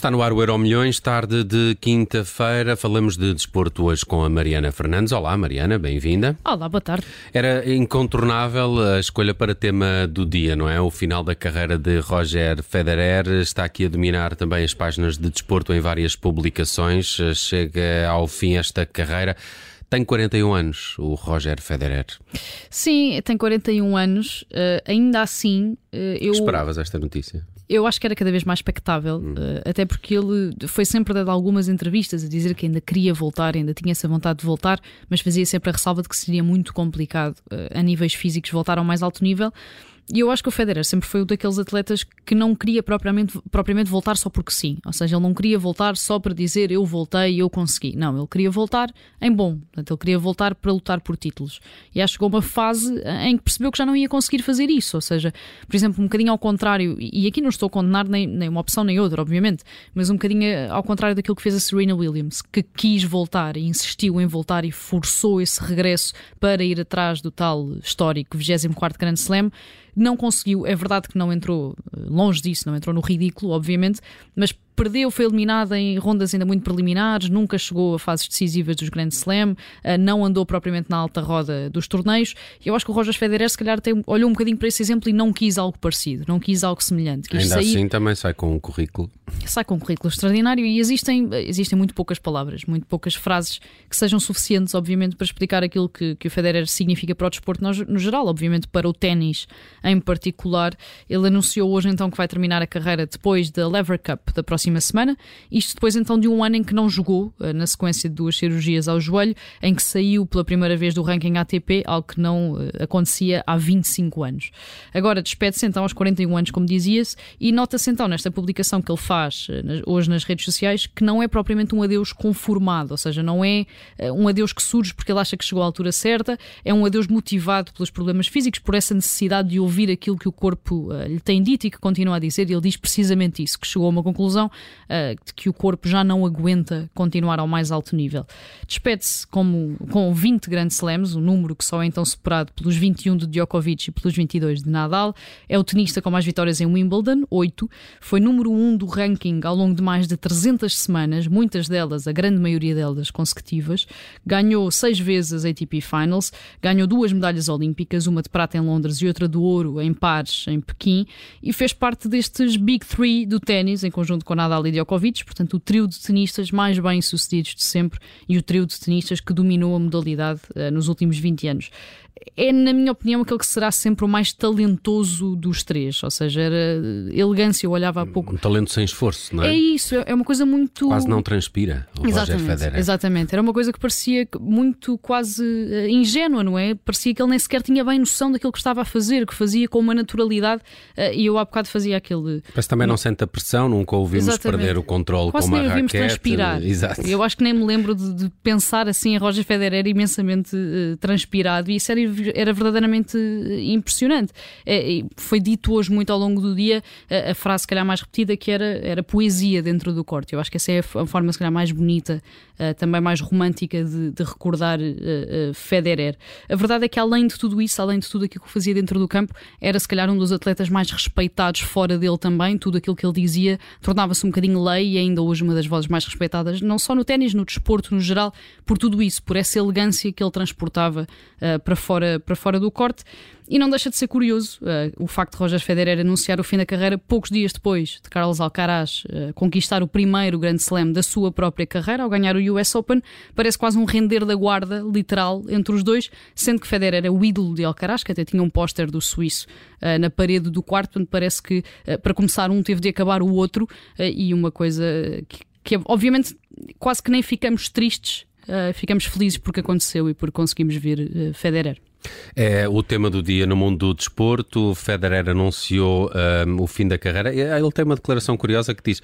Está no ar o Euro Milhões, tarde de quinta-feira. Falamos de desporto hoje com a Mariana Fernandes. Olá, Mariana, bem-vinda. Olá, boa tarde. Era incontornável a escolha para tema do dia, não é? O final da carreira de Roger Federer está aqui a dominar também as páginas de desporto em várias publicações. Chega ao fim esta carreira. Tem 41 anos, o Roger Federer. Sim, tem 41 anos. Uh, ainda assim, uh, eu. Esperavas esta notícia? Eu acho que era cada vez mais expectável, hum. uh, até porque ele foi sempre dado algumas entrevistas a dizer que ainda queria voltar, ainda tinha essa vontade de voltar, mas fazia sempre a ressalva de que seria muito complicado a níveis físicos voltar ao mais alto nível. E eu acho que o Federer sempre foi um daqueles atletas que não queria propriamente, propriamente voltar só porque sim. Ou seja, ele não queria voltar só para dizer eu voltei eu consegui. Não, ele queria voltar em bom. Portanto, ele queria voltar para lutar por títulos. E acho que chegou uma fase em que percebeu que já não ia conseguir fazer isso. Ou seja, por exemplo, um bocadinho ao contrário, e aqui não estou a condenar nem, nem uma opção nem outra, obviamente, mas um bocadinho ao contrário daquilo que fez a Serena Williams, que quis voltar e insistiu em voltar e forçou esse regresso para ir atrás do tal histórico 24 Grand Slam não conseguiu, é verdade que não entrou eh, longe disso, não entrou no ridículo, obviamente, mas perdeu, foi eliminada em rondas ainda muito preliminares, nunca chegou a fases decisivas dos Grand Slam, eh, não andou propriamente na alta roda dos torneios. Eu acho que o Roger Federer, se calhar, tem, olhou um bocadinho para esse exemplo e não quis algo parecido, não quis algo semelhante. Quis ainda sair... assim também sai com um currículo. Sai com um currículo extraordinário e existem, existem muito poucas palavras, muito poucas frases que sejam suficientes, obviamente, para explicar aquilo que, que o Federer significa para o desporto no, no geral, obviamente para o ténis em particular. Ele anunciou hoje então que vai terminar a carreira depois da Lever Cup da próxima próxima semana. Isto depois então de um ano em que não jogou, eh, na sequência de duas cirurgias ao joelho, em que saiu pela primeira vez do ranking ATP, algo que não eh, acontecia há 25 anos. Agora despede-se então aos 41 anos, como dizia-se, e nota-se então nesta publicação que ele faz eh, hoje nas redes sociais que não é propriamente um adeus conformado, ou seja, não é um adeus que surge porque ele acha que chegou à altura certa, é um adeus motivado pelos problemas físicos, por essa necessidade de ouvir aquilo que o corpo lhe tem dito e que continua a dizer, e ele diz precisamente isso, que chegou a uma conclusão uh, que o corpo já não aguenta continuar ao mais alto nível. Despede-se com 20 grandes slams, um número que só é então superado pelos 21 de Djokovic e pelos 22 de Nadal. É o tenista com mais vitórias em Wimbledon, 8. Foi número 1 do ranking ao longo de mais de 300 semanas, muitas delas, a grande maioria delas, consecutivas. Ganhou seis vezes as ATP Finals, ganhou duas medalhas olímpicas, uma de prata em Londres e outra de ouro em pares em Pequim, e fez parte destes Big Three do ténis, em conjunto com Nadal e Djokovic, portanto, o trio de tenistas mais bem-sucedidos de sempre e o trio de tenistas que dominou a modalidade uh, nos últimos 20 anos é, na minha opinião, aquele que será sempre o mais talentoso dos três. Ou seja, era elegância, eu olhava há pouco. Um talento sem esforço, não é? É isso, é uma coisa muito. Quase não transpira. O exatamente, exatamente. Era uma coisa que parecia muito quase uh, ingênua, não é? Parecia que ele nem sequer tinha bem noção daquilo que estava a fazer, que fazia com uma naturalidade. Uh, e eu há bocado fazia aquele. Parece também não sente a pressão, nunca ouvimos exatamente. perder o controle quase com uma nem ouvimos raquete. transpirar. Exato. Eu acho que nem me lembro de, de pensar assim em Roger Federer imensamente uh, transpirado. E isso era era verdadeiramente eh, impressionante. É, foi dito hoje muito ao longo do dia a, a, frase, se calhar, mais repetida, que era, era poesia dentro do corte. Eu acho que essa é a forma, se calhar, mais bonita, uh, também mais romântica de, de recordar uh, uh, Federer. A verdade é que, além de tudo isso, além de tudo aquilo que fazia dentro do campo, era, se calhar, um dos atletas mais respeitados fora dele também. Tudo aquilo que ele dizia tornava-se um bocadinho lei e ainda hoje uma das vozes mais respeitadas, não só no ténis, no desporto no geral, por tudo isso, por essa elegância que ele transportava para fora para fora do corte. E não deixa de ser curioso uh, o facto de Roger Federer anunciar o fim da carreira poucos dias depois de Carlos Alcaraz uh, conquistar o primeiro grande slam da sua própria carreira ao ganhar o US Open. Parece quase um render da guarda, literal, entre os dois, sendo que Federer é o ídolo de Alcaraz, que até tinha um póster do suíço uh, na parede do quarto, portanto parece que para começar um teve de acabar o outro e uma coisa que, que obviamente quase que nem ficamos tristes, ficamos felizes porque aconteceu e porque conseguimos ver Federer. É o tema do dia no mundo do desporto. Federer anunciou um, o fim da carreira. Ele tem uma declaração curiosa que diz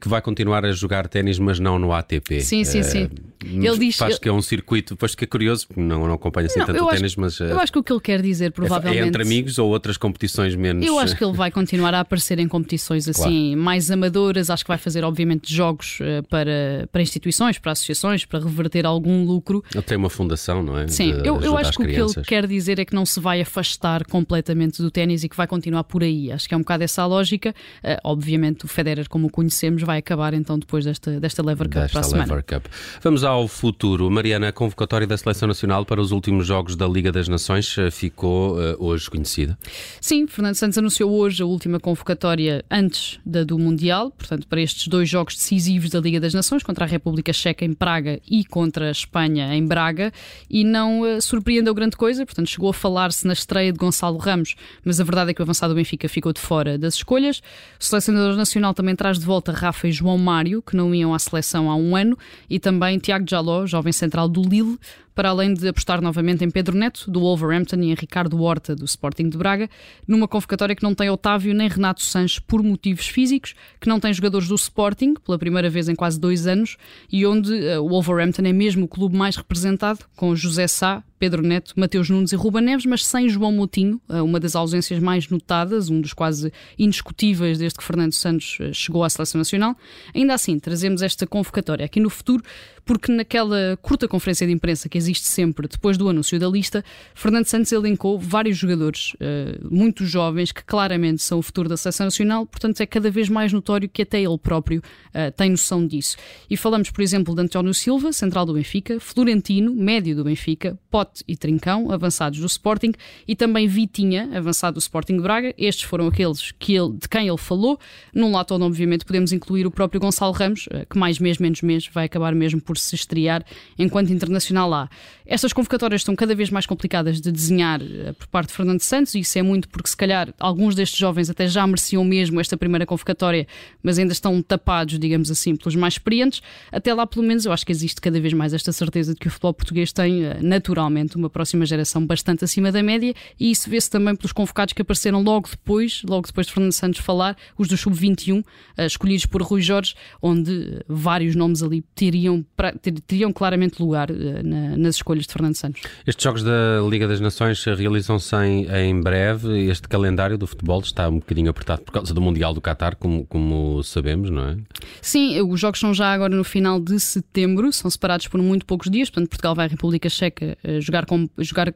que vai continuar a jogar ténis, mas não no ATP. Sim, sim, sim. Uh, ele diz faz que é um circuito, depois que é curioso, não, não acompanha assim não, tanto o ténis, mas. Uh, eu acho que o que ele quer dizer, provavelmente. É entre amigos ou outras competições menos. Eu acho que ele vai continuar a aparecer em competições assim claro. mais amadoras. Acho que vai fazer, obviamente, jogos uh, para, para instituições, para associações, para reverter algum lucro. Ele tem uma fundação, não é? Sim, De, eu, eu acho que o que ele quer dizer é que não se vai afastar completamente do ténis e que vai continuar por aí. Acho que é um bocado essa a lógica. Uh, obviamente, o Federer, como o conhecemos, vai acabar então depois desta, desta Lever Cup desta para a semana. Lever Cup. Vamos ao futuro. Mariana, a convocatória da Seleção Nacional para os últimos jogos da Liga das Nações eh, ficou uh, hoje conhecida? Sim, Fernando Santos anunciou hoje a última convocatória antes da do Mundial, portanto, para estes dois jogos decisivos da Liga das Nações, contra a República Checa em Praga e contra a Espanha em Braga, e não uh, surpreendeu grande coisa, portanto, chegou a falar-se na estreia de Gonçalo Ramos, mas a verdade é que o avançado Benfica ficou de fora das escolhas. O selecionador nacional também traz de volta Rafa e João Mário, que não iam à seleção há um ano, e também Tiago Jaló, jovem central do Lille, para além de apostar novamente em Pedro Neto, do Wolverhampton, e em Ricardo Horta, do Sporting de Braga, numa convocatória que não tem Otávio nem Renato Sanches por motivos físicos, que não tem jogadores do Sporting, pela primeira vez em quase dois anos, e onde uh, o Wolverhampton é mesmo o clube mais representado, com José Sá, Pedro Neto, Mateus Nunes e Ruba Neves, mas sem João Moutinho, uh, uma das ausências mais notadas, um dos quase indiscutíveis desde que Fernando Santos uh, chegou à Seleção Nacional. Ainda assim, trazemos esta convocatória aqui no futuro, porque naquela curta conferência de imprensa que existe sempre depois do anúncio da lista, Fernando Santos elencou vários jogadores uh, muito jovens que claramente são o futuro da seleção nacional, portanto é cada vez mais notório que até ele próprio uh, tem noção disso. E falamos, por exemplo, de António Silva, central do Benfica, Florentino, médio do Benfica, Pote e Trincão, avançados do Sporting, e também Vitinha, avançado do Sporting de Braga. Estes foram aqueles que ele, de quem ele falou. Num lado obviamente, podemos incluir o próprio Gonçalo Ramos, uh, que mais mês menos mês vai acabar mesmo por se estrear enquanto internacional lá. Estas convocatórias estão cada vez mais complicadas de desenhar eh, por parte de Fernando Santos, e isso é muito porque, se calhar, alguns destes jovens até já mereciam mesmo esta primeira convocatória, mas ainda estão tapados, digamos assim, pelos mais experientes. Até lá, pelo menos, eu acho que existe cada vez mais esta certeza de que o futebol português tem, eh, naturalmente, uma próxima geração bastante acima da média, e isso vê-se também pelos convocados que apareceram logo depois, logo depois de Fernando Santos falar, os do Sub-21, eh, escolhidos por Rui Jorge, onde vários nomes ali teriam, teriam claramente lugar nas escolhas de Fernando Santos. Estes Jogos da Liga das Nações realizam-se em, em, breve. Este calendário do futebol está um bocadinho apertado por causa do Mundial do Qatar, como, como sabemos, não é? Sim, os jogos são já agora no final de setembro, são separados por muito poucos dias. Portanto, Portugal vai à República Checa eh, jogar, com, jogar eh,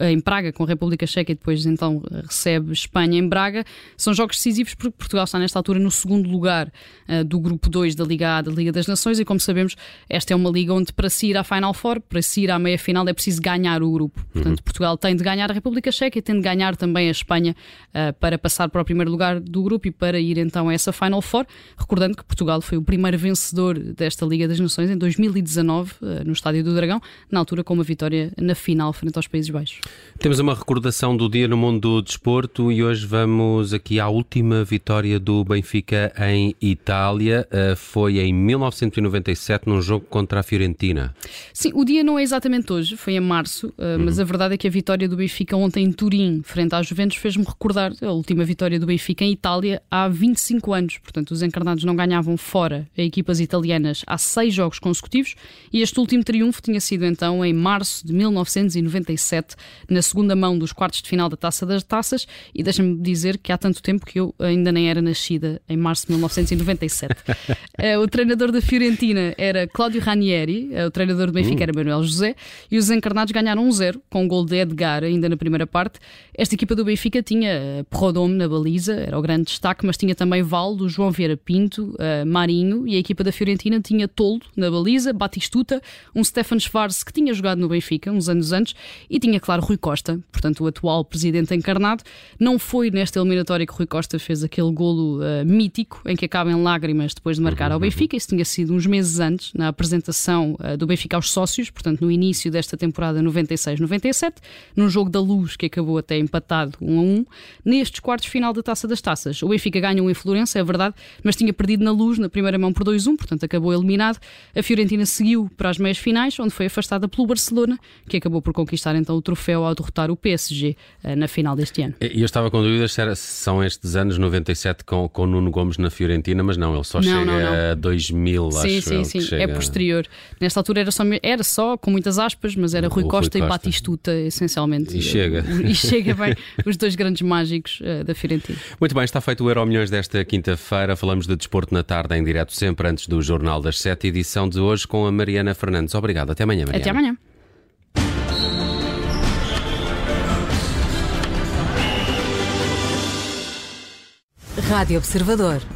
em Praga com a República Checa e depois então recebe Espanha em Braga. São jogos decisivos porque Portugal está nesta altura no segundo lugar uh, do grupo 2 da Liga A da Liga das Nações e como sabemos, esta é uma liga onde para se ir à Final Four, para se ir à meia final é preciso ganhar o grupo. Portanto, uhum. Portugal tem de ganhar a República Checa e tem de ganhar também a Espanha uh, para passar para o primeiro lugar do grupo e para ir então a essa Final Four. Recordando que Portugal foi o primeiro vencedor desta Liga das Nações em 2019 uh, no Estádio do Dragão, na altura com uma vitória na final frente aos Países Baixos. Temos uma recordação do dia no mundo do desporto e hoje vamos aqui à última vitória do Benfica em Itália. Uh, foi em 1997 num jogo contra a Fiorentina. Sim, o dia não é exatamente hoje, foi em março, uh, uhum. mas a verdade é que a vitória do Benfica ontem em Turim, frente à Juventus, fez-me recordar a última vitória do Benfica em Itália há 25 anos. Portanto, os encarnados não ganhavam fora a equipas italianas há seis jogos consecutivos e este último triunfo tinha sido então em março de 1997 na segunda mão dos quartos de final da Taça das Taças e deixa-me dizer que há tanto tempo que eu ainda nem era nascida, em março de 1997. Eh, o treinador da Fiorentina era Cláudio Ranieri, eh, o treinador do Benfica uh. era Manuel José e os encarnados ganharam 1-0 com um gol de Edgar ainda na primeira parte. Esta equipa do Benfica tinha eh, Prodome na baliza, era o grande destaque, mas tinha também Valdo, João Vieira Pinto, Marinho e a equipa da Fiorentina tinha Toldo na baliza, Batistuta, um Stefan Schwarz que tinha jogado no Benfica uns anos antes e tinha, claro, Rui Costa, portanto o atual presidente encarnado. Não foi nesta eliminatória que Rui Costa fez aquele golo uh, mítico em que acaba em lágrimas depois de marcar ao uhum, uhum. Benfica. Isso tinha sido uns meses antes, na apresentação uh, do Benfica aos sócios, portanto no início desta temporada 96-97, num jogo da luz que acabou até empatado 1 a 1. Nestes quartos final da Taça das Taças, o Benfica ganhou em Florença, é verdade, mas tinha perdido na luz na primeira mão por 2-1, portanto acabou eliminado. A Fiorentina seguiu para as meias finais, onde foi afastada pelo Barcelona, que acabou por conquistar então o troféu ao derrotar o PSG uh, na final deste ano. E eu estava com dúvidas se, são estes anos 97 com, com Nuno Gomes na Fiorentina, mas não, ele só não, chega não, não. a 2000, sim, acho Sim, sim, sim, é posterior. Nesta altura era só, era só, com muitas aspas, mas era Rui Costa, Rui Costa, e Batistuta, essencialmente. E chega. E chega bem os dois grandes mágicos uh, da Fiorentina. Muito bem, está feito o Euro Milhões desta quinta-feira. Falamos de desporto na tarde, em direto, sempre antes do Jornal das Sete, edição de hoje com a Mariana Fernandes. Obrigado, até amanhã, Mariana. Até amanhã. Rádio Observador.